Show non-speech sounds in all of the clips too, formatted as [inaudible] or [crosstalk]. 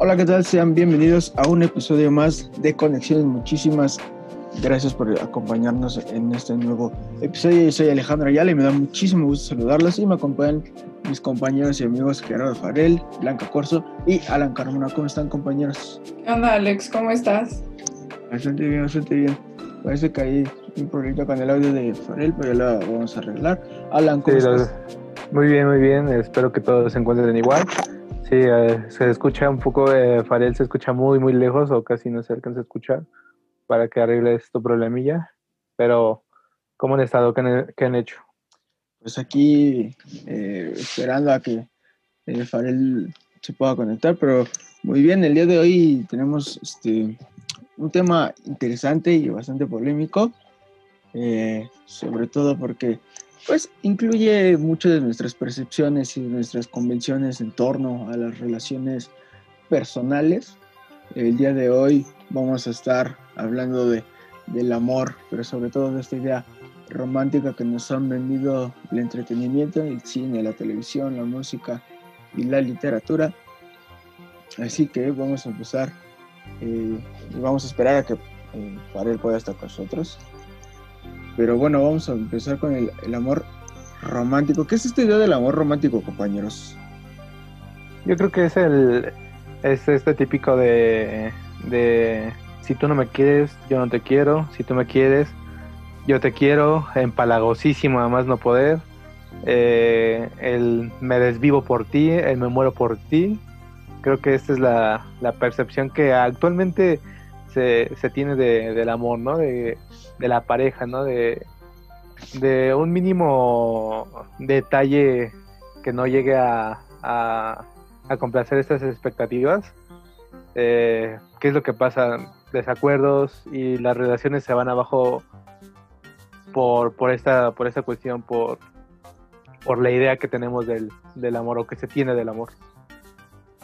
Hola, ¿qué tal? Sean bienvenidos a un episodio más de Conexiones. Muchísimas gracias por acompañarnos en este nuevo episodio. Yo soy Alejandro Ayala y me da muchísimo gusto saludarlos y me acompañan mis compañeros y amigos Gerardo Farel, Blanca Corso y Alan Carmona. ¿Cómo están, compañeros? ¿Qué onda, Alex? ¿Cómo estás? Bastante bien, bastante bien. Parece que hay un problema con el audio de Farel, pero ya lo vamos a arreglar. Alan, ¿cómo estás? Muy bien, muy bien. Espero que todos se encuentren igual. Sí, eh, se escucha un poco, eh, Farel se escucha muy, muy lejos o casi no se alcanza a escuchar para que arregle esto problemilla. Pero, ¿cómo han estado? ¿Qué han, qué han hecho? Pues aquí eh, esperando a que eh, Farel se pueda conectar, pero muy bien, el día de hoy tenemos este, un tema interesante y bastante polémico, eh, sobre todo porque pues incluye mucho de nuestras percepciones y nuestras convenciones en torno a las relaciones personales. El día de hoy vamos a estar hablando de, del amor, pero sobre todo de esta idea romántica que nos han vendido el entretenimiento, el cine, la televisión, la música y la literatura. Así que vamos a empezar eh, y vamos a esperar a que eh, pueda estar con nosotros. Pero bueno, vamos a empezar con el, el, amor romántico. ¿Qué es esta idea del amor romántico, compañeros? Yo creo que es el es este típico de, de si tú no me quieres, yo no te quiero. Si tú me quieres, yo te quiero. Empalagosísimo, además no poder. Eh, el me desvivo por ti, el me muero por ti. Creo que esta es la, la percepción que actualmente se, se tiene de, del amor, ¿no? De, de la pareja, ¿no? De, de un mínimo detalle que no llegue a, a, complacer estas expectativas. Eh, ¿Qué es lo que pasa? Desacuerdos y las relaciones se van abajo por, por, esta, por esta cuestión, por, por la idea que tenemos del, del amor o que se tiene del amor.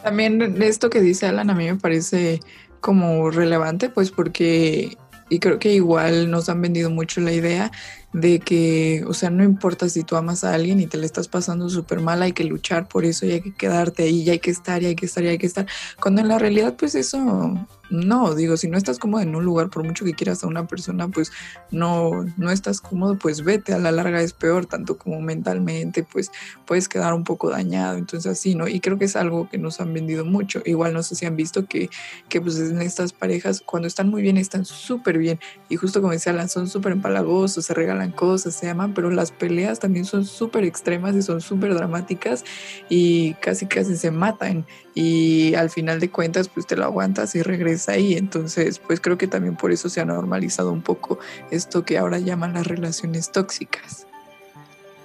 También esto que dice Alan a mí me parece como relevante, pues porque, y creo que igual nos han vendido mucho la idea de que, o sea, no importa si tú amas a alguien y te le estás pasando súper mal, hay que luchar por eso y hay que quedarte ahí, y hay que estar, y hay que estar, y hay que estar. Cuando en la realidad, pues eso, no, digo, si no estás cómodo en un lugar, por mucho que quieras a una persona, pues no, no estás cómodo, pues vete, a la larga es peor, tanto como mentalmente, pues puedes quedar un poco dañado, entonces así, ¿no? Y creo que es algo que nos han vendido mucho. Igual no sé si han visto que, que pues en estas parejas, cuando están muy bien, están súper bien, y justo como decía son súper empalagosos, se regalan cosas, se aman, pero las peleas también son súper extremas y son súper dramáticas y casi casi se matan y al final de cuentas pues te lo aguantas y regresa ahí. Entonces pues creo que también por eso se ha normalizado un poco esto que ahora llaman las relaciones tóxicas.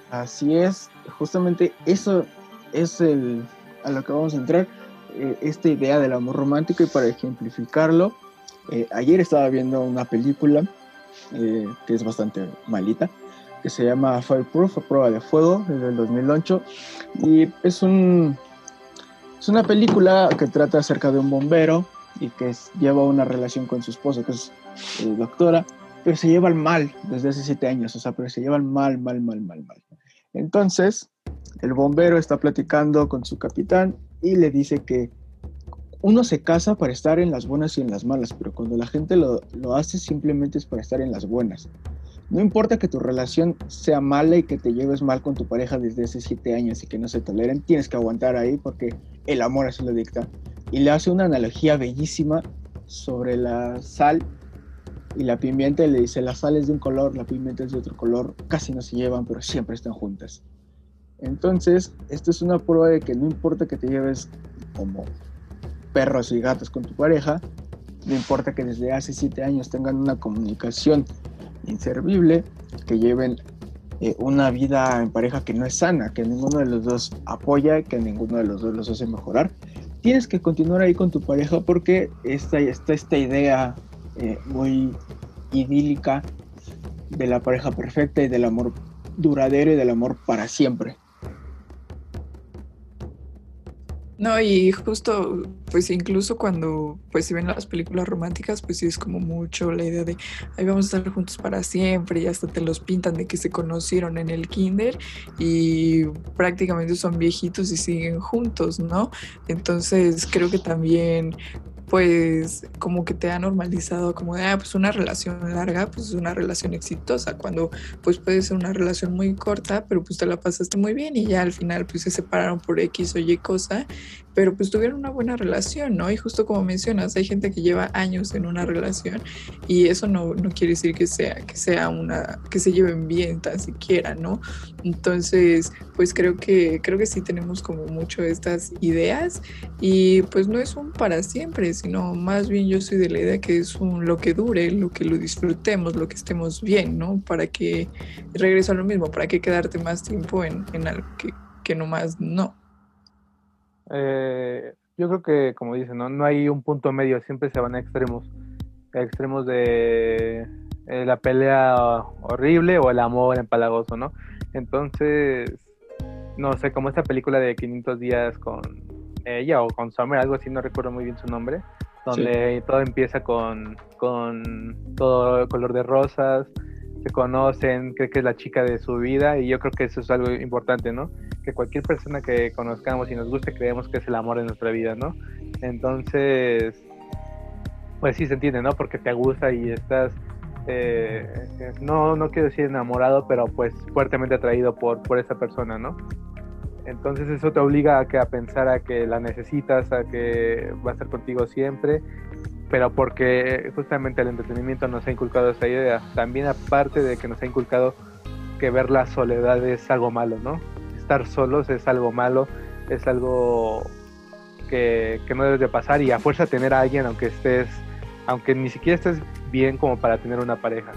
Así es, justamente eso es el, a lo que vamos a entrar, eh, esta idea del amor romántico y para ejemplificarlo, eh, ayer estaba viendo una película eh, que es bastante malita, que se llama Fireproof, a prueba de fuego, desde el 2008. Y es, un, es una película que trata acerca de un bombero y que lleva una relación con su esposa, que es eh, doctora, pero se llevan mal desde hace siete años, o sea, pero se llevan mal, mal, mal, mal, mal. Entonces, el bombero está platicando con su capitán y le dice que uno se casa para estar en las buenas y en las malas, pero cuando la gente lo, lo, hace simplemente es para estar en las buenas. No importa que tu relación sea mala y que te lleves mal con tu pareja desde hace siete años y que no se toleren, tienes que aguantar ahí porque el amor así lo dicta. Y le hace una analogía bellísima sobre la sal y la pimienta y le dice, la sal es de un color, la pimienta es de otro color, casi no se llevan, pero siempre están juntas. Entonces, esto es una prueba de que no importa que te lleves como perros y gatos con tu pareja, no importa que desde hace siete años tengan una comunicación inservible, que lleven eh, una vida en pareja que no es sana, que ninguno de los dos apoya, que ninguno de los dos los hace mejorar. Tienes que continuar ahí con tu pareja porque está, está esta idea eh, muy idílica de la pareja perfecta y del amor duradero y del amor para siempre. No, y justo, pues incluso cuando pues si ven las películas románticas, pues sí es como mucho la idea de ahí vamos a estar juntos para siempre y hasta te los pintan de que se conocieron en el kinder y prácticamente son viejitos y siguen juntos, ¿no? Entonces creo que también pues como que te ha normalizado como de, ah, pues una relación larga, pues es una relación exitosa, cuando pues puede ser una relación muy corta, pero pues te la pasaste muy bien y ya al final pues se separaron por X o Y cosa pero pues tuvieron una buena relación, ¿no? Y justo como mencionas, hay gente que lleva años en una relación y eso no, no quiere decir que sea, que sea una, que se lleven bien tan siquiera, ¿no? Entonces, pues creo que, creo que sí tenemos como mucho estas ideas y pues no es un para siempre, sino más bien yo soy de la idea que es un lo que dure, lo que lo disfrutemos, lo que estemos bien, ¿no? Para que, regreso a lo mismo, para que quedarte más tiempo en, en algo que, que nomás no. Eh, yo creo que, como dicen, ¿no? no hay un punto medio, siempre se van a extremos. A extremos de eh, la pelea horrible o el amor empalagoso, ¿no? Entonces, no sé, como esta película de 500 días con ella o con Summer, algo así, no recuerdo muy bien su nombre, donde todo empieza con, con todo color de rosas, se conocen, cree que es la chica de su vida y yo creo que eso es algo importante, ¿no? Que cualquier persona que conozcamos y nos guste creemos que es el amor de nuestra vida, ¿no? Entonces, pues sí se entiende, ¿no? Porque te gusta y estás, eh, no, no quiero decir enamorado, pero pues fuertemente atraído por, por esa persona, ¿no? Entonces eso te obliga a, que, a pensar a que la necesitas, a que va a estar contigo siempre pero porque justamente el entretenimiento nos ha inculcado esa idea. También aparte de que nos ha inculcado que ver la soledad es algo malo, ¿no? Estar solos es algo malo, es algo que, que no debes de pasar y a fuerza tener a alguien aunque estés, aunque ni siquiera estés bien como para tener una pareja.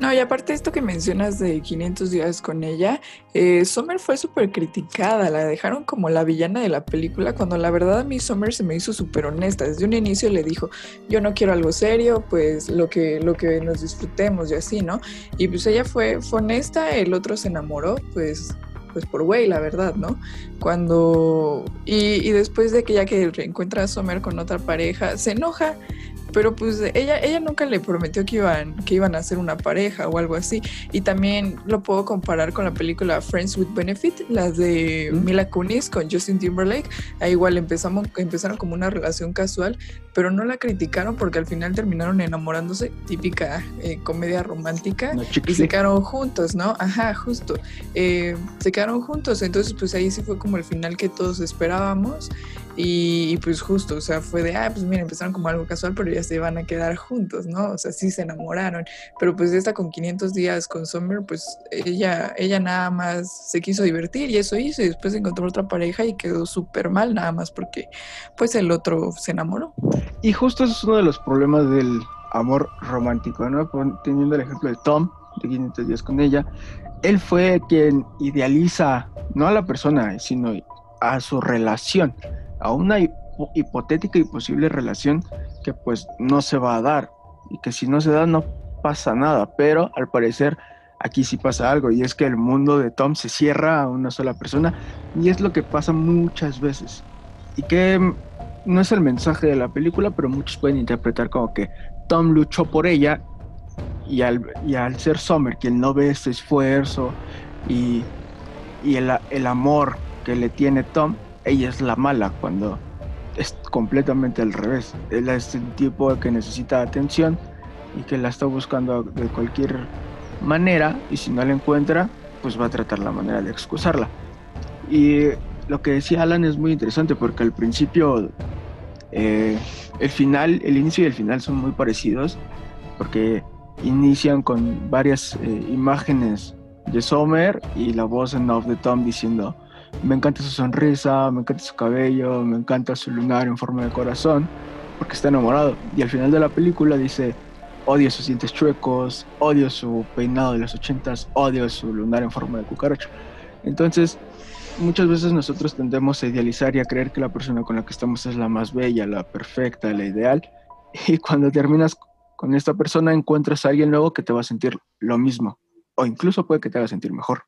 No, y aparte esto que mencionas de 500 días con ella, eh, fue súper criticada, la dejaron como la villana de la película, cuando la verdad a mí Summer se me hizo súper honesta. Desde un inicio le dijo, yo no quiero algo serio, pues lo que, lo que nos disfrutemos y así, ¿no? Y pues ella fue, fue honesta, el otro se enamoró, pues pues por güey, la verdad, ¿no? Cuando... Y, y después de que ya que reencuentra a Summer con otra pareja, se enoja pero pues ella, ella nunca le prometió que iban, que iban a ser una pareja o algo así. Y también lo puedo comparar con la película Friends with Benefit, la de Mila Kunis con Justin Timberlake. Ahí igual empezamos, empezaron como una relación casual, pero no la criticaron porque al final terminaron enamorándose, típica eh, comedia romántica, y se quedaron juntos, ¿no? Ajá, justo. Eh, se quedaron juntos, entonces pues ahí sí fue como el final que todos esperábamos. Y, pues justo, o sea, fue de, ah, pues mira, empezaron como algo casual, pero ya se iban a quedar juntos, ¿no? O sea, sí se enamoraron. Pero pues esta con 500 días con Summer, pues ella, ella nada más se quiso divertir y eso hizo. Y después encontró otra pareja y quedó súper mal, nada más porque pues el otro se enamoró. Y justo eso es uno de los problemas del amor romántico, ¿no? Teniendo el ejemplo de Tom, de 500 días con ella, él fue quien idealiza no a la persona, sino a su relación a una hipotética y posible relación que pues no se va a dar y que si no se da no pasa nada, pero al parecer aquí sí pasa algo y es que el mundo de Tom se cierra a una sola persona y es lo que pasa muchas veces. Y que no es el mensaje de la película, pero muchos pueden interpretar como que Tom luchó por ella y al, y al ser Summer quien no ve ese esfuerzo y, y el, el amor que le tiene Tom, ella es la mala cuando es completamente al revés. Él es el tipo que necesita atención y que la está buscando de cualquier manera y si no la encuentra, pues va a tratar la manera de excusarla. Y lo que decía Alan es muy interesante porque al principio eh, el final, el inicio y el final son muy parecidos porque inician con varias eh, imágenes de Sommer y la voz en off de Tom diciendo me encanta su sonrisa, me encanta su cabello, me encanta su lunar en forma de corazón, porque está enamorado. Y al final de la película dice, odio sus dientes chuecos, odio su peinado de los ochentas, odio su lunar en forma de cucaracha. Entonces, muchas veces nosotros tendemos a idealizar y a creer que la persona con la que estamos es la más bella, la perfecta, la ideal. [laughs] Y cuando terminas con esta persona encuentras a alguien nuevo que te va a sentir lo mismo o incluso puede que te haga sentir mejor.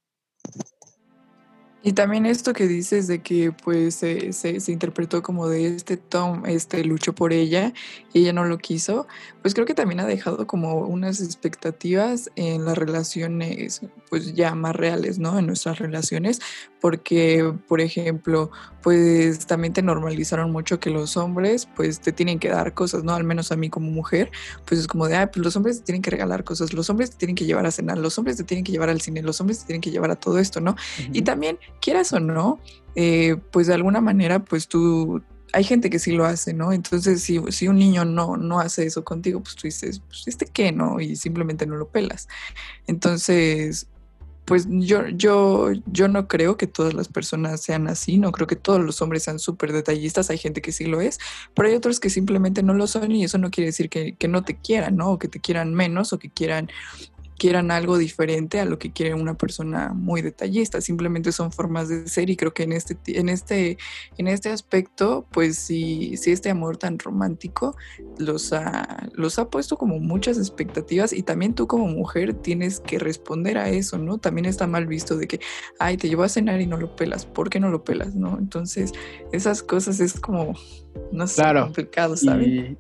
Y también esto que dices de que pues se, se, interpretó como de este Tom, este luchó por ella y ella no lo quiso, pues creo que también ha dejado como unas expectativas en las relaciones pues ya más reales, ¿no? En nuestras relaciones, porque por ejemplo, pues también te normalizaron mucho que los hombres pues te tienen que dar cosas, ¿no? Al menos a mí como mujer, pues es como de, ah, pues los hombres te tienen que regalar cosas, los hombres te tienen que llevar a cenar, los hombres te tienen que llevar al cine, los hombres te tienen que llevar a todo esto, ¿no? Y también quieras o no, eh, pues de alguna manera, pues tú, hay gente que sí lo hace, ¿no? Entonces, si, si un niño no, no hace eso contigo, pues tú dices, pues este qué, ¿no? Y simplemente no lo pelas. Entonces, pues yo, yo, yo no creo que todas las personas sean así, no creo que todos los hombres sean súper detallistas, hay gente que sí lo es, pero hay otros que simplemente no lo son y eso no quiere decir que, que no te quieran, ¿no? O que te quieran menos o que quieran quieran algo diferente a lo que quiere una persona muy detallista, simplemente son formas de ser y creo que en este, en este, en este aspecto, pues sí, sí este amor tan romántico los ha, los ha puesto como muchas expectativas y también tú como mujer tienes que responder a eso, ¿no? También está mal visto de que, ay, te llevo a cenar y no lo pelas, ¿por qué no lo pelas, no? Entonces, esas cosas es como, no sé, complicado, ¿sabes?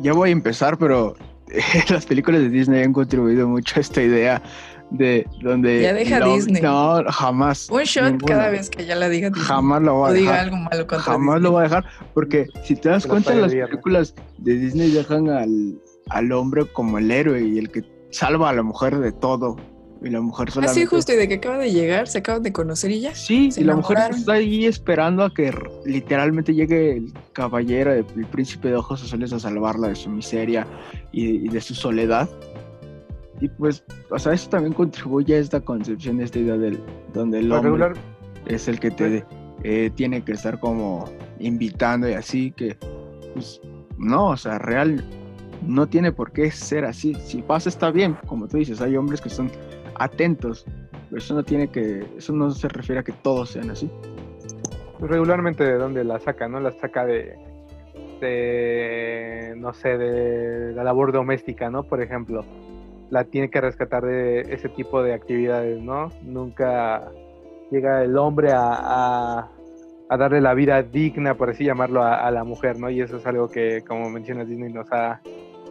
Ya voy a empezar, pero [laughs] las películas de Disney han contribuido mucho a esta idea de donde ya deja Disney. no jamás un shot cada vez que ya la diga Disney. Jamás lo va a algo malo contra jamás lo va a dejar porque si te das cuenta las películas de Disney dejan al, al hombre como el héroe y el que salva a la mujer de todo y la mujer solamente... Así justo, y de que acaba de llegar, se acaban de conocer y ya. Sí, y la mujer está ahí esperando a que literalmente llegue el caballero, el, príncipe de ojos azules a salvarla de su miseria y, de su soledad. Y pues, o sea, eso también contribuye a esta concepción, a esta idea del donde el hombre es el que te eh, tiene que estar como invitando y así, que pues no, o sea, real no tiene por qué ser así. Si pasa está bien, como tú dices, hay hombres que son atentos. eso no tiene que, eso no se refiere a que todos sean así. Pues regularmente de dónde la saca, ¿no? La saca de, no sé, de la labor doméstica, ¿no? Por ejemplo, la tiene que rescatar de ese tipo de actividades, ¿no? Nunca llega el hombre a, a, darle la vida digna, por así llamarlo, a, la mujer, ¿no? Y eso es algo que, como mencionas, Disney nos ha,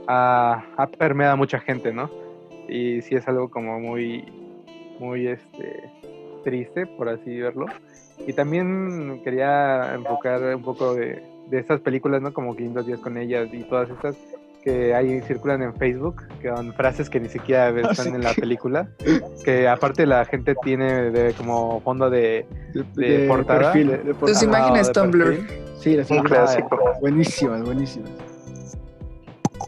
ha, ha permeado a mucha gente, ¿no? y sí es algo como muy, muy este, triste, por así verlo. Y también quería enfocar un poco de, de estas películas, ¿no? Como 500 días con ellas y todas estas que ahí circulan en Facebook, que son frases que ni siquiera [laughs] ah, están en la película, que aparte la gente tiene de, como fondo de, de, portada. Tus imágenes Tumblr. Sí, las imágenes. Buenísimas, buenísimas.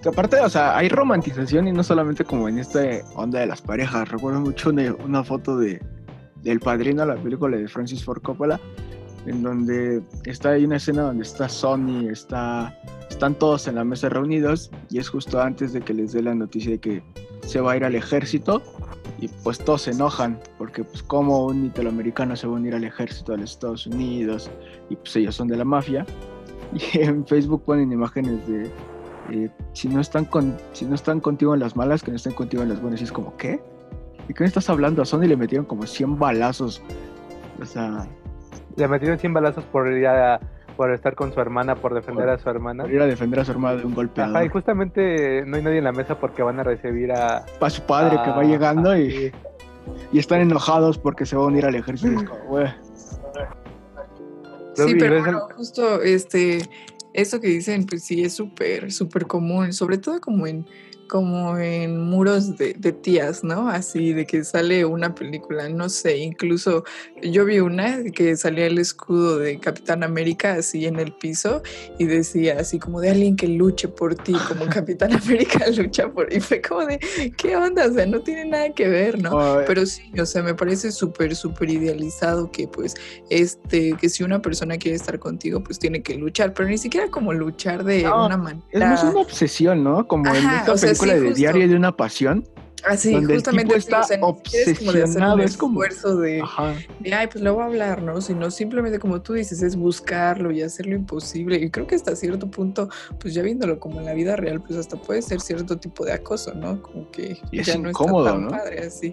Que aparte, o sea, hay romantización y no solamente como en esta onda de las parejas. Recuerdo mucho una, foto de del padrino, la película de Francis Ford Coppola, en donde está ahí una escena donde está Sony, está, están todos en la mesa reunidos y es justo antes de que les dé la noticia de que se va a ir al ejército y pues todos se enojan porque pues como un italoamericano se va a unir al ejército de los Estados Unidos y pues ellos son de la mafia [laughs] y en Facebook ponen imágenes de eh, si, no están con, si no están contigo en las malas, que no estén contigo en las buenas. Y es como, ¿qué? ¿Y qué me estás hablando? A Sony le metieron como 100 balazos. O sea... Le metieron 100 balazos por ir a, por estar con su hermana, por defender a su hermana. Por ir a defender a su hermana de un golpe. y justamente no hay nadie en la mesa porque van a recibir a... A su padre que va llegando y, y están enojados porque se va a unir al ejército. Sí, pero justo este eso que dicen, pues sí, es súper, súper común, sobre todo como en como en muros de, tías, ¿no? Así de que sale una película, no sé, incluso yo vi una que salía el escudo de Capitán América así en el piso y decía así como de alguien que luche por ti, como [laughs] Capitán América [laughs] lucha por... Y fue como de, ¿qué onda? O sea, no tiene nada que ver, ¿no? Pero sí, o sea, me parece súper, súper idealizado que pues, este, que si una persona quiere estar contigo, pues tiene que luchar, pero ni siquiera como luchar de una manera... Es más una obsesión, ¿no? Como en esta de Diario de una Pasión. Así, ah, justamente está obsesionado, es como esfuerzo de, de, ay, pues le voy a hablar, ¿no? Sino simplemente como tú dices, es buscarlo y hacer lo imposible. Y creo que hasta cierto punto, pues ya viéndolo como en la vida real, pues hasta puede ser cierto tipo de acoso, ¿no? Como que ya no está tan padre así.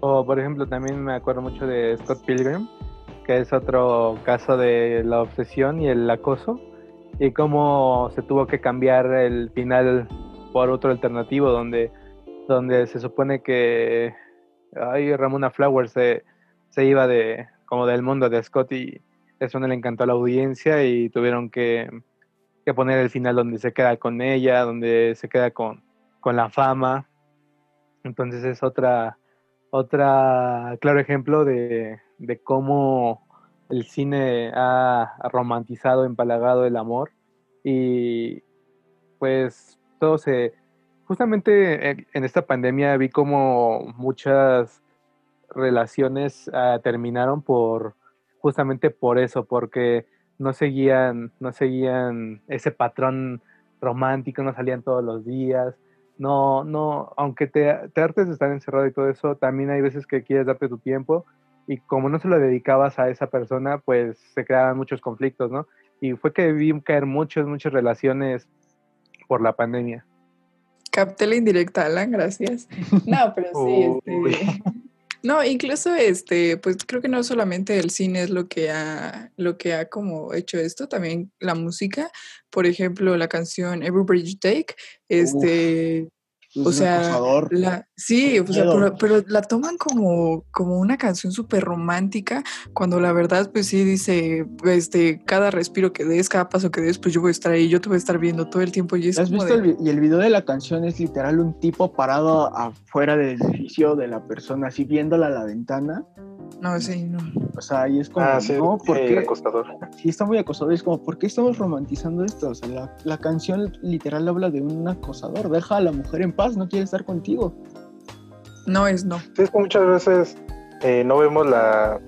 O por ejemplo, también me acuerdo mucho de Scott Pilgrim, que es otro caso de la obsesión y el acoso, y cómo se tuvo que cambiar el final por otro alternativo donde, donde se supone que ay, Ramona Flowers se, se iba de como del mundo de Scott y eso no le encantó a la audiencia y tuvieron que, que poner el final donde se queda con ella, donde se queda con, con la fama. Entonces es otra, otra claro ejemplo de, de cómo el cine ha romantizado, empalagado el amor y pues todo se... Justamente en esta pandemia vi como muchas relaciones uh, terminaron por justamente por eso, porque no seguían, no seguían ese patrón romántico, no salían todos los días, no, no, aunque te, te hartes de estar encerrado y todo eso, también hay veces que quieres darte tu tiempo y como no se lo dedicabas a esa persona, pues se creaban muchos conflictos, ¿no? Y fue que vi caer muchas, muchas relaciones por la pandemia. Capté la indirecta, Alan, gracias. No, pero sí, [laughs] este, no, incluso este, pues creo que no solamente el cine es lo que ha, lo que ha como hecho esto, también la música. Por ejemplo, la canción Every Bridge Take, este, o sea, la, sí, o sea, pero, pero, la toman como, como una canción súper romántica, cuando la verdad, pues sí dice, este, cada respiro que des, cada paso que des, pues yo voy a estar ahí, yo te voy a estar viendo todo el tiempo. Y es ¿Has visto el, y el video de la canción es literal un tipo parado afuera del edificio de la persona, así viéndola a la ventana? No, sí, no. O sea, y es como, ah, sí, ¿no? ¿Por qué? acostador. Sí, está muy acosador. Es como, ¿por qué estamos romantizando esto? O sea, la, la, canción literal habla de un acosador. Deja a la mujer en paz, no quiere estar contigo. No es no. Sí, es que muchas veces eh, no vemos la,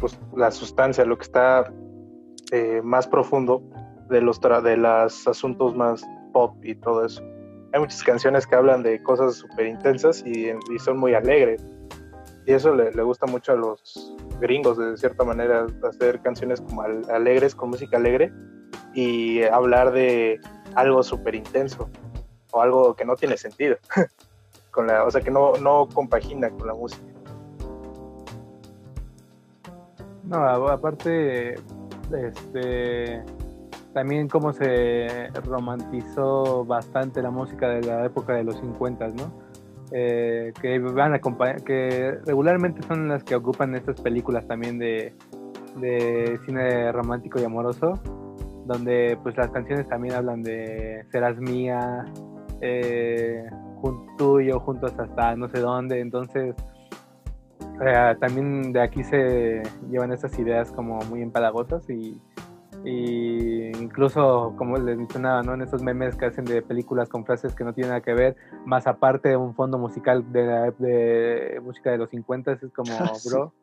pues, la sustancia, lo que está eh, más profundo de los de los asuntos más pop y todo eso. Hay muchas canciones que hablan de cosas súper intensas y, y son muy alegres y eso le, le, gusta mucho a los gringos, de cierta manera, hacer canciones como alegres, con música alegre, y hablar de algo súper intenso, o algo que no tiene sentido, [laughs] con la, o sea, que no, no compagina con la música. No, aparte, este, también cómo se romantizó bastante la música de la época de los 50, ¿no? eh, que van a que regularmente son las que ocupan estas películas también de, de cine romántico y amoroso, donde pues las canciones también hablan de serás mía, eh, tuyo, juntos hasta no sé dónde, entonces eh, también de aquí se llevan esas ideas como muy empalagosas y y incluso como les mencionaba, ¿no? En esos memes que hacen de películas con frases que no tienen nada que ver, más aparte de un fondo musical de, de música de los 50, es como, [laughs] bro,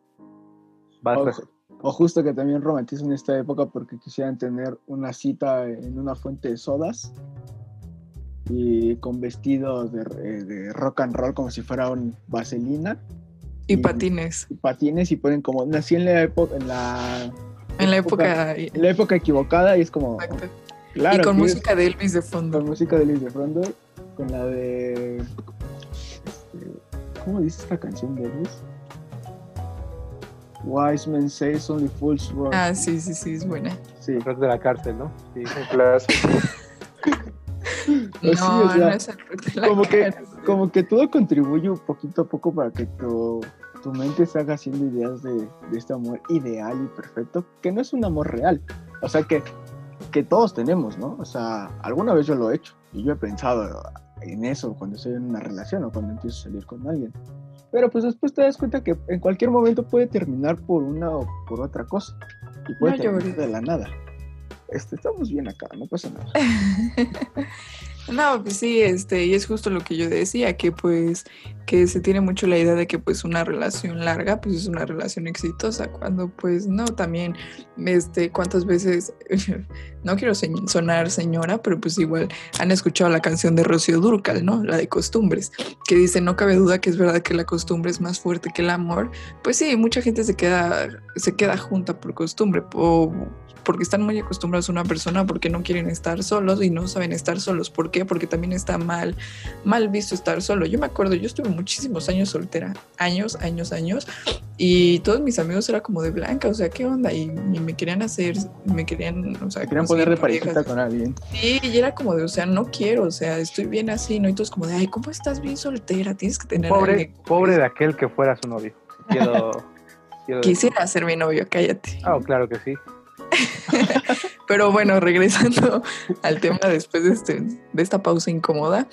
basta. O, o, justo que también romantizan esta época porque quisieran tener una cita en una fuente de sodas y con vestidos de, de rock and roll como si fuera un vaselina. Y, y patines. Y patines y ponen como, nací en la época, en la en la época, en la época equivocada y es como claro y con música de Elvis de fondo con música de Elvis de fondo con la de este, ¿cómo dice esta canción de Elvis? Wise men say only fools rush. Ah, sí, sí, sí, es buena. Sí. de la cárcel, ¿no? Sí, clásico. [laughs] no, sí, o sea, no es el como que como que todo contribuye un poquito a poco para que tu tu mente se haga haciendo ideas de, de, este amor ideal y perfecto, que no es un amor real. O sea, que, que todos tenemos, ¿no? O sea, alguna vez yo lo he hecho y yo he pensado en eso cuando estoy en una relación o cuando empiezo a salir con alguien. Pero pues después te das cuenta que en cualquier momento puede terminar por una o por otra cosa. Y puede no, terminar de la nada. Este, estamos bien acá, no pasa nada. [laughs] No, pues sí, este, y es justo lo que yo decía, que pues, que se tiene mucho la idea de que pues una relación larga, pues es una relación exitosa, cuando pues no, también, este, cuántas veces, no quiero sonar señora, pero pues igual han escuchado la canción de Rocío Durcal, ¿no? La de costumbres, que dice, no cabe duda que es verdad que la costumbre es más fuerte que el amor, pues sí, mucha gente se queda, se queda junta por costumbre, o porque están muy acostumbrados a una persona, porque no quieren estar solos y no saben estar solos, ¿por qué? Porque también está mal, mal visto estar solo. Yo me acuerdo, yo estuve muchísimos años soltera, años, años, años, y todos mis amigos era como de blanca, o sea, ¿qué onda? Y, me querían hacer, me querían, o sea, querían poner de parejita con alguien. Sí, y era como de, o sea, no quiero, o sea, estoy bien así, ¿no? Y todos como de, ay, ¿cómo estás bien soltera? Tienes que tener Pobre, pobre de aquel que fuera su novio. Quiero, [laughs] Quisiera ser mi novio, cállate. Ah, claro que sí. [laughs] Pero bueno, regresando al tema después de, este, de esta pausa incómoda,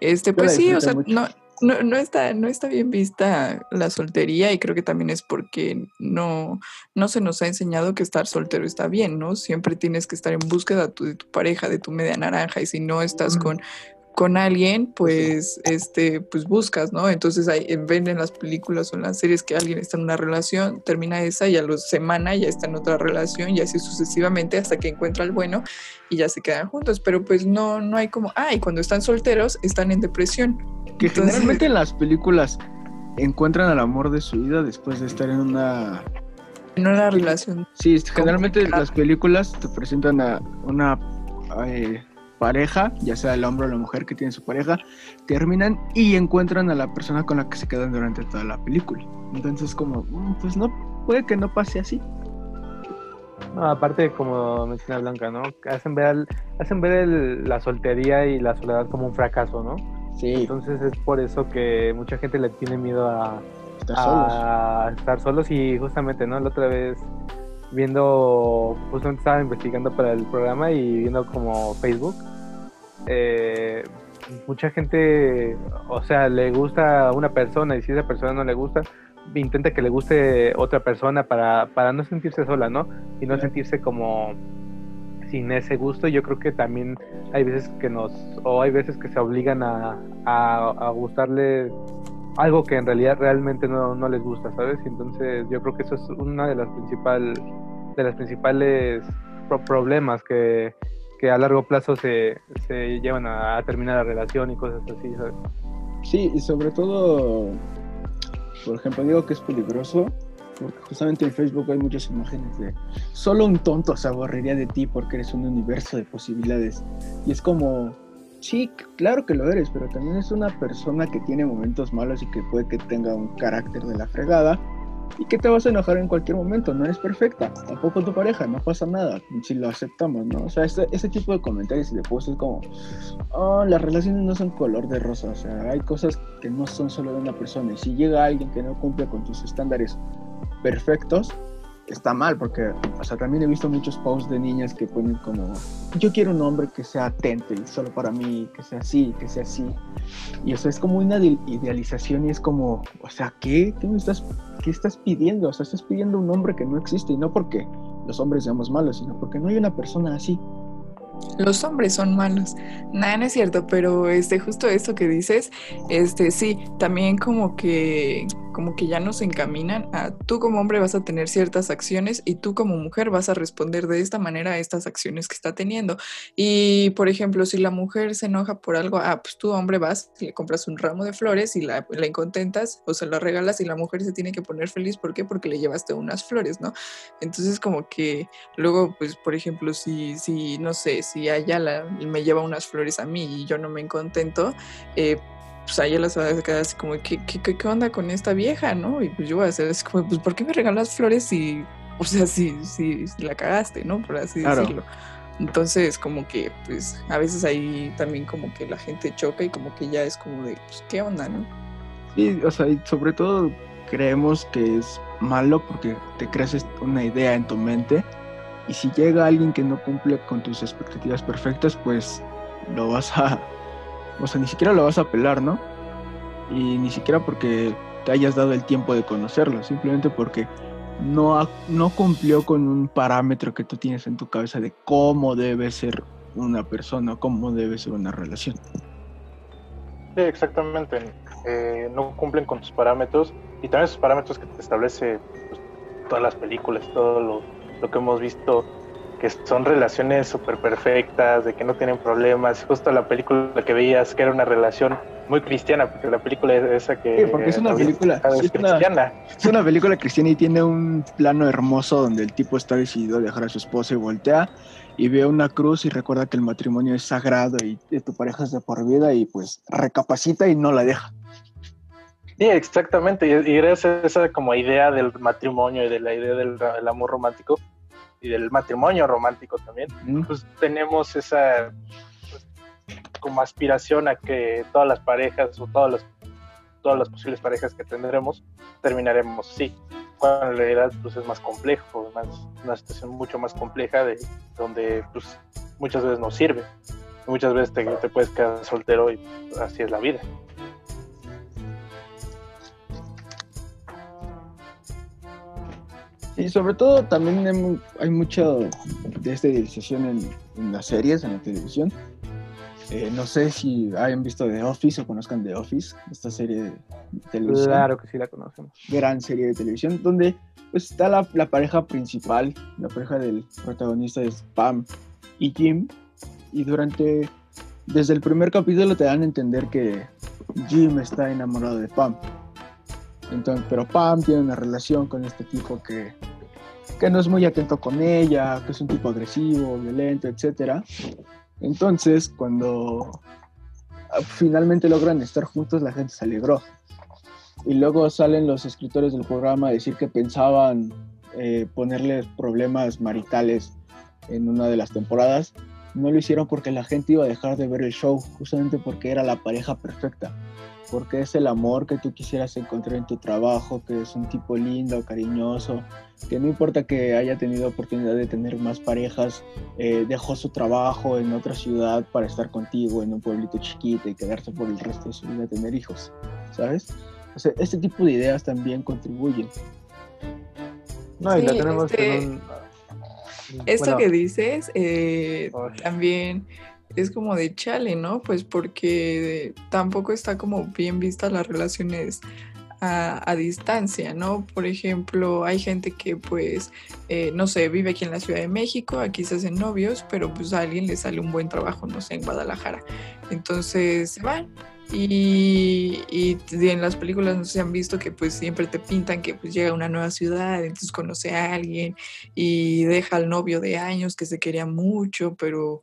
este, pues sí, o sea, no, no, no, está, no está bien vista la soltería y creo que también es porque no, no se nos ha enseñado que estar soltero está bien, ¿no? Siempre tienes que estar en búsqueda de tu pareja, de tu media naranja y si no estás con, con alguien, pues, este, pues buscas, ¿no? Entonces hay, ven en las películas o en las series que alguien está en una relación, termina esa y a la semana ya está en otra relación y así sucesivamente hasta que encuentra el bueno y ya se quedan juntos. Pero pues no, no hay como, ah, y cuando están solteros están en depresión. Que generalmente en las películas encuentran al amor de su vida después de estar en una en una relación. Sí, generalmente las películas te presentan a una eh, pareja, ya sea el hombre o la mujer que tiene su pareja, terminan y encuentran a la persona con la que se quedan durante toda la película. Entonces como, mm, pues no, puede que no pase así. No, aparte, como menciona Blanca, ¿no? Hacen ver, hacen ver la soltería y la soledad como un fracaso, ¿no? Sí. Entonces es por eso que mucha gente le tiene miedo a estar solos. A estar solos y justamente, ¿no? La otra vez viendo, justamente estaba investigando para el programa y viendo como Facebook, eh, mucha gente, o sea, le gusta a una persona y si esa persona no le gusta, intenta que le guste otra persona para, para no sentirse sola, ¿no? Y no sentirse como sin ese gusto. Yo creo que también hay veces que nos, o hay veces que se obligan a, a, gustarle algo que en realidad realmente no, no, les gusta, ¿sabes? Entonces yo creo que eso es una de las principales, de las principales problemas que, que a largo plazo se, se llevan a, terminar la relación y cosas así, ¿sabes? Sí, y sobre todo, por ejemplo, digo que es peligroso porque justamente en Facebook hay muchas imágenes de solo un tonto se aburriría de ti porque eres un universo de posibilidades. Y es como, sí, claro que lo eres, pero también es una persona que tiene momentos malos y que puede que tenga un carácter de la fregada y que te vas a enojar en cualquier momento, no eres perfecta, tampoco tu pareja, no pasa nada, si lo aceptamos, ¿no? O sea, ese, ese tipo de comentarios y de es como, oh, las relaciones no son color de rosa, o sea, hay cosas que no son solo de una persona, y si llega alguien que no cumple con tus estándares perfectos, está mal, porque, o sea, también he visto muchos posts de niñas que ponen como, yo quiero un hombre que sea atento y solo para mí, que sea así, que sea así. Y eso es como una idealización y es como, o sea, ¿qué? ¿Qué me estás, qué estás pidiendo? O sea, estás pidiendo un hombre que no existe y no porque los hombres seamos malos, sino porque no hay una persona así los hombres son malos. Nada, no es cierto, pero este, justo esto que dices, este, sí, también como que, como que ya nos encaminan a tú como hombre vas a tener ciertas acciones y tú como mujer vas a responder de esta manera a estas acciones que está teniendo. Y, por ejemplo, si la mujer se enoja por algo, ah, pues tú hombre vas, le compras un ramo de flores y la, la incontentas o se la regalas y la mujer se tiene que poner feliz. ¿Por qué? Porque le llevaste unas flores, ¿no? Entonces como que luego, pues, por ejemplo, si, si no sé, si ella me lleva unas flores a mí y yo no me contento, eh, pues ella las va a quedar así como, ¿qué, qué, qué onda con esta vieja, no? Y pues yo voy a hacer así como, pues, ¿por qué me regalas flores si, o sea, si, si, la cagaste, ¿no? Por así decirlo. Entonces, como que, pues, a veces ahí también como que la gente choca y como que ya es como de, pues, ¿qué onda, no? Sí, o sea, y sobre todo creemos que es malo porque te creas una idea en tu mente y si llega alguien que no cumple con tus expectativas perfectas, pues lo vas a, o sea, ni siquiera lo vas a pelar, ¿no? Y ni siquiera porque te hayas dado el tiempo de conocerlo, simplemente porque no, no cumplió con un parámetro que tú tienes en tu cabeza de cómo debe ser una persona, cómo debe ser una relación. Sí, exactamente. Eh, no cumplen con tus parámetros y también esos parámetros que te establece pues, todas las películas, todo lo, lo que hemos visto que son relaciones súper perfectas, de que no tienen problemas. Justo la película que veías, que era una relación muy cristiana, porque la película es esa que... Sí, porque es una película es cristiana. es una película cristiana y tiene un plano hermoso donde el tipo está decidido a dejar a su esposa y voltea y ve una cruz y recuerda que el matrimonio es sagrado y tu pareja es de por vida y pues recapacita y no la deja. Sí, exactamente. Y, gracias a esa como idea del matrimonio y de la idea del, amor romántico y del matrimonio romántico también, pues tenemos esa pues, como aspiración a que todas las parejas o todas las todas las posibles parejas que tendremos terminaremos sí cuando en realidad pues es más complejo más, una situación mucho más compleja de donde pues muchas veces no sirve muchas veces te, te puedes quedar soltero y así es la vida Y sobre todo también hay mucho de esta idealización en, las series, en la televisión. Eh, no sé si hayan visto The Office o conozcan The Office, esta serie de televisión. Claro que sí la conocemos. Gran serie de televisión, donde pues, está la, la pareja principal, la pareja del protagonista es Pam y Jim. Y durante, desde el primer capítulo te dan a entender que Jim está enamorado de Pam. Entonces, pero Pam tiene una relación con este tipo que que no es muy atento con ella, que es un tipo agresivo, violento, etc. Entonces, cuando ah, finalmente logran estar juntos, la gente se alegró. Y luego salen los escritores del programa a decir que pensaban eh, ponerles problemas maritales en una de las temporadas. No lo hicieron porque la gente iba a dejar de ver el show, justamente porque era la pareja perfecta porque es el amor que tú quisieras encontrar en tu trabajo, que es un tipo lindo, cariñoso, que no importa que haya tenido oportunidad de tener más parejas, eh, dejó su trabajo en otra ciudad para estar contigo en un pueblito chiquito y quedarse por el resto de su vida a tener hijos, ¿sabes? O sea, este tipo de ideas también contribuyen. No, y la tenemos este, en un... Esto que dices, eh, también es como de chale, ¿no? Pues porque tampoco está como bien vista las relaciones a, distancia, ¿no? Por ejemplo, hay gente que pues, eh, no sé, vive aquí en la Ciudad de México, aquí se hacen novios, pero pues a alguien le sale un buen trabajo, no sé, en Guadalajara. Entonces se van. Y, y, en las películas no se han visto que pues siempre te pintan que pues llega a una nueva ciudad, entonces conoce a alguien y deja al novio de años que se quería mucho, pero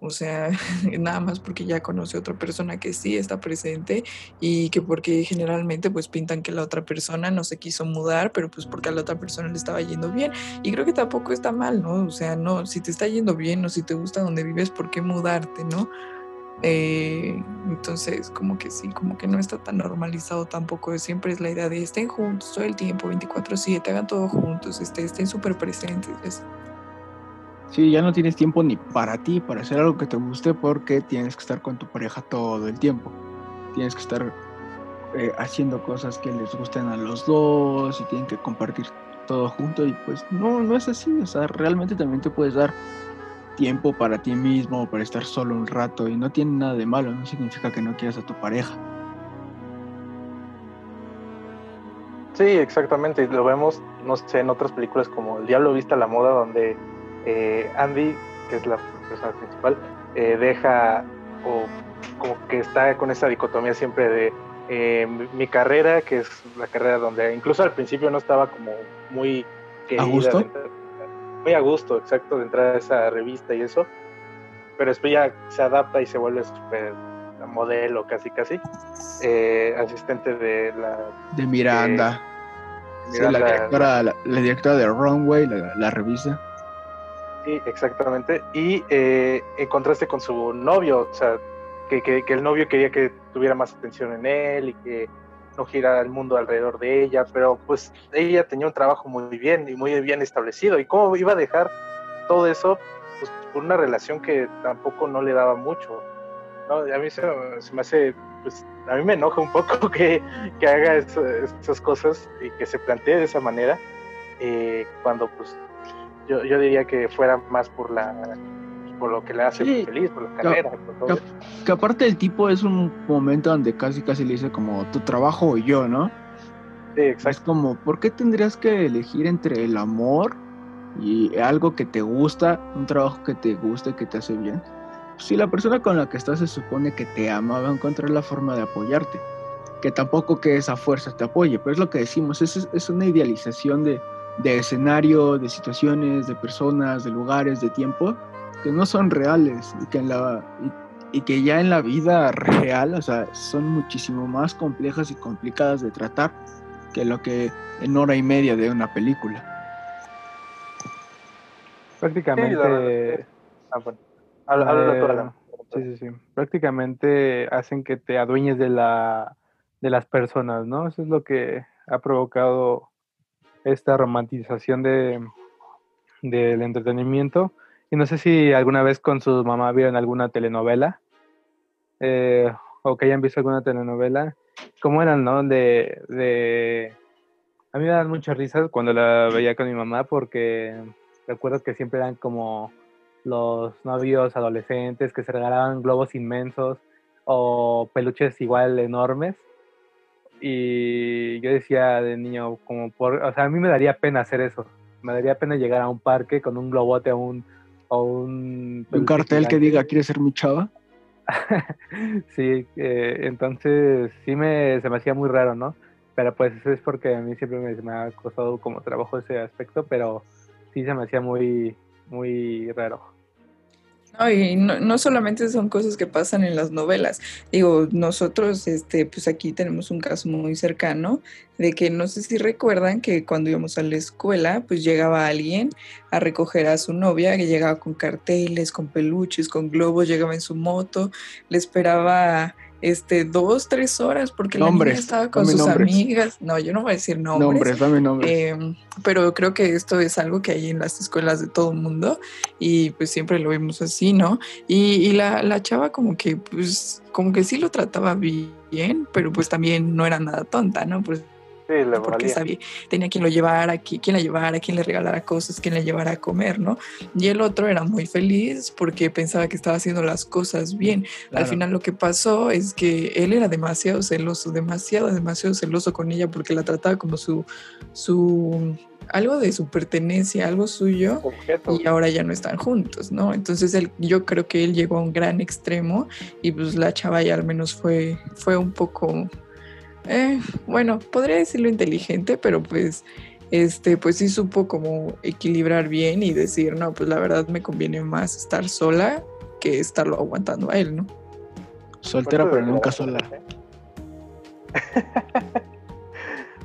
o sea, [laughs] nada más porque ya conoce a otra persona que sí está presente y que porque generalmente pues pintan que la otra persona no se quiso mudar, pero pues porque a la otra persona le estaba yendo bien. Y creo que tampoco está mal, ¿no? O sea, no, si te está yendo bien o si te gusta donde vives, ¿por qué mudarte, no? Eh, entonces, como que sí, como que no está tan normalizado tampoco. Siempre es la idea de estén juntos todo el tiempo, 24-7, hagan todo juntos, este, estén súper presentes. Sí, ya no tienes tiempo ni para ti, para hacer algo que te guste, porque tienes que estar con tu pareja todo el tiempo. Tienes que estar eh, haciendo cosas que les gusten a los dos y tienen que compartir todo junto. Y pues no, no es así. O sea, realmente también te puedes dar tiempo para ti mismo, para estar solo un rato. Y no tiene nada de malo, no significa que no quieras a tu pareja. Sí, exactamente. Lo vemos, no sé, en otras películas como El Diablo Vista a la Moda, donde eh, Andy, que es la persona principal, eh, deja o como que está con esa dicotomía siempre de eh, mi carrera, que es la carrera donde incluso al principio no estaba como muy querida. ¿A gusto? muy a gusto, exacto, de entrar a esa revista y eso. Pero después ya se adapta y se vuelve súper modelo casi casi. asistente de la... De Miranda. la, directora, la, directora de Runway, la revista. Sí, exactamente. Y eh, en contraste con su novio, o sea, que, el novio quería que tuviera más atención en él y que no girara el mundo alrededor de ella, pero pues ella tenía un trabajo muy bien y muy bien establecido. ¿Y cómo iba a dejar todo eso pues, por una relación que tampoco no le daba mucho? ¿no? A mí se, me hace, pues a mí me enoja un poco [laughs] que, que haga esas cosas y que se plantee de esa manera eh, cuando pues yo, yo diría que fuera más por la por lo que le hace feliz, por la carrera, por todo. Que, aparte el tipo es un momento donde casi casi le dice como tu trabajo y yo, ¿no? Sí, exacto. Es como, ¿por qué tendrías que elegir entre el amor y algo que te gusta, un trabajo que te gusta y que te hace bien, si la persona con la que estás se supone que te ama, va a encontrar la forma de apoyarte. Que tampoco que esa fuerza te apoye, pero es lo que decimos, es, es una idealización de, de escenario, de situaciones, de personas, de lugares, de tiempo, que no son reales y que, en la, y, que ya en la vida real, o sea, son muchísimo más complejas y complicadas de tratar que lo que en hora y media de una película. Prácticamente... Ah, eh, sí, sí, sí. Prácticamente hacen que te adueñes de la de las personas, ¿no? Eso es lo que ha provocado esta romantización de del entretenimiento. Y no sé si alguna vez con su mamá vieron alguna telenovela eh, o que hayan visto alguna telenovela. ¿Cómo eran, no? De, de... A mí me dan muchas risas cuando la veía con mi mamá porque recuerdo que siempre eran como los novios adolescentes que se regalaban globos inmensos o peluches igual enormes. Y yo decía de niño, como por, o sea, a mí me daría pena hacer eso. Me daría pena llegar a un parque con un globote o un... O un, un cartel que diga, ¿quieres ser mi chava? [laughs] sí, eh, entonces sí me, se me hacía muy raro, ¿no? Pero pues eso es porque a mí siempre me, me ha costado como trabajo ese aspecto, pero sí se me hacía muy, muy raro. No, y no, solamente son cosas que pasan en las novelas. Digo, nosotros, este, pues aquí tenemos un caso muy cercano de que no sé si recuerdan que cuando íbamos a la escuela, pues llegaba alguien a recoger a su novia, que llegaba con carteles, con peluches, con globos, llegaba en su moto, le esperaba este, dos, tres horas, porque la niña estaba con sus amigas. No, yo no voy a decir nombres. Nombres, dame nombres. Em, pero creo que esto es algo que hay en las escuelas de todo el mundo y pues siempre lo vimos así, ¿no? Y, y la, la chava como que, pues, como que sí lo trataba bien, pero pues también no era nada tonta, ¿no? Pues porque sabía, tenía quien lo llevara, quien la llevara, quien le regalara cosas, quien le llevara a comer, ¿no? Y el otro era muy feliz porque pensaba que estaba haciendo las cosas bien. Al final lo que pasó es que él era demasiado celoso, demasiado, demasiado celoso con ella porque la trataba como su, su algo de su pertenencia, algo suyo, y ahora ya no están juntos, ¿no? Entonces él, yo creo que él llegó a un gran extremo y pues la chava ya al menos fue, fue un poco eh, bueno, podría decirlo inteligente, pero pues, este, pues sí supo como equilibrar bien y decir, no, pues la verdad me conviene más estar sola que estarlo aguantando a él, ¿no? Soltera, pero nunca sola. [laughs]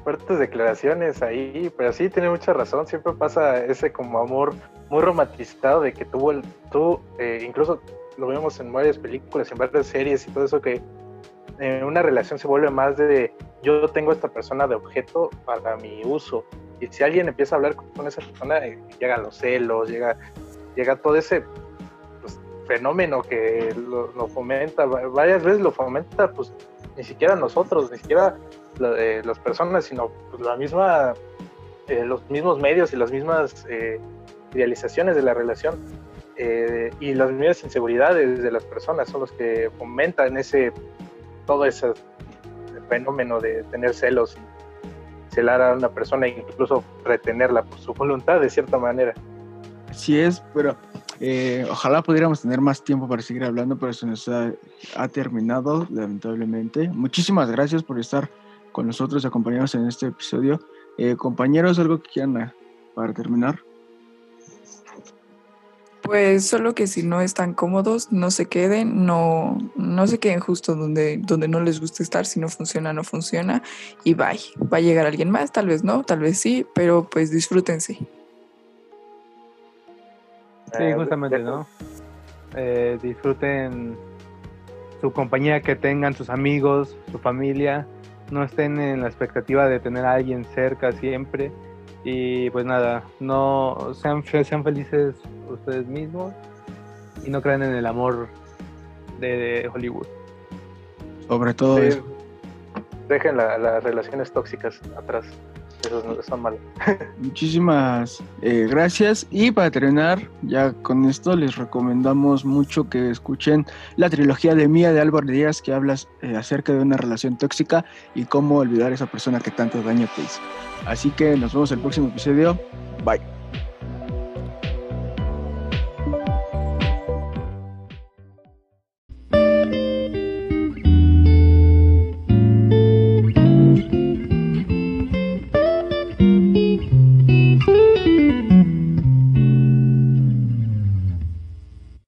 Fuertes declaraciones ahí, pero sí tiene mucha razón. Siempre pasa ese como amor muy romantizado de que tuvo el, tú, eh, incluso lo vemos en varias películas, en varias series y todo eso que una relación se vuelve más de yo tengo esta persona de objeto para mi uso. Y si alguien empieza a hablar con esa persona, eh, llegan los celos, llega, llega todo ese pues, fenómeno que lo, fomenta, varias veces lo fomenta, pues ni siquiera nosotros, ni siquiera eh, las personas, sino pues, la misma, eh, los mismos medios y las mismas idealizaciones de la relación. y las mismas inseguridades de las personas son los que fomentan ese todo ese fenómeno de tener celos y celar a una persona e incluso retenerla por su voluntad de cierta manera. Así es, pero eh, ojalá pudiéramos tener más tiempo para seguir hablando, pero eso nos ha, terminado, lamentablemente. Muchísimas gracias por estar con nosotros, acompañarnos en este episodio. Eh, compañeros, ¿algo que quieran para terminar? Pues solo que si no están cómodos, no se queden, no, no se queden justo donde, donde no les gusta estar, si no funciona, no funciona, y bye. Va a llegar alguien más, tal vez no, tal vez sí, pero pues disfrútense. Sí, eh, justamente, ¿no? Eh, disfruten su compañía que tengan, sus amigos, su familia, no estén en la expectativa de tener a alguien cerca siempre y pues nada, no sean, sean felices ustedes mismos y no crean en el amor de, Hollywood. Sobre todo eso. Dejen las relaciones tóxicas atrás. Muchísimas eh, gracias. Y para terminar, ya con esto les recomendamos mucho que escuchen la trilogía de Mía de Álvaro Díaz que habla eh, acerca de una relación tóxica y cómo olvidar a esa persona que tanto daño te hizo. Así que nos vemos el próximo episodio. Bye.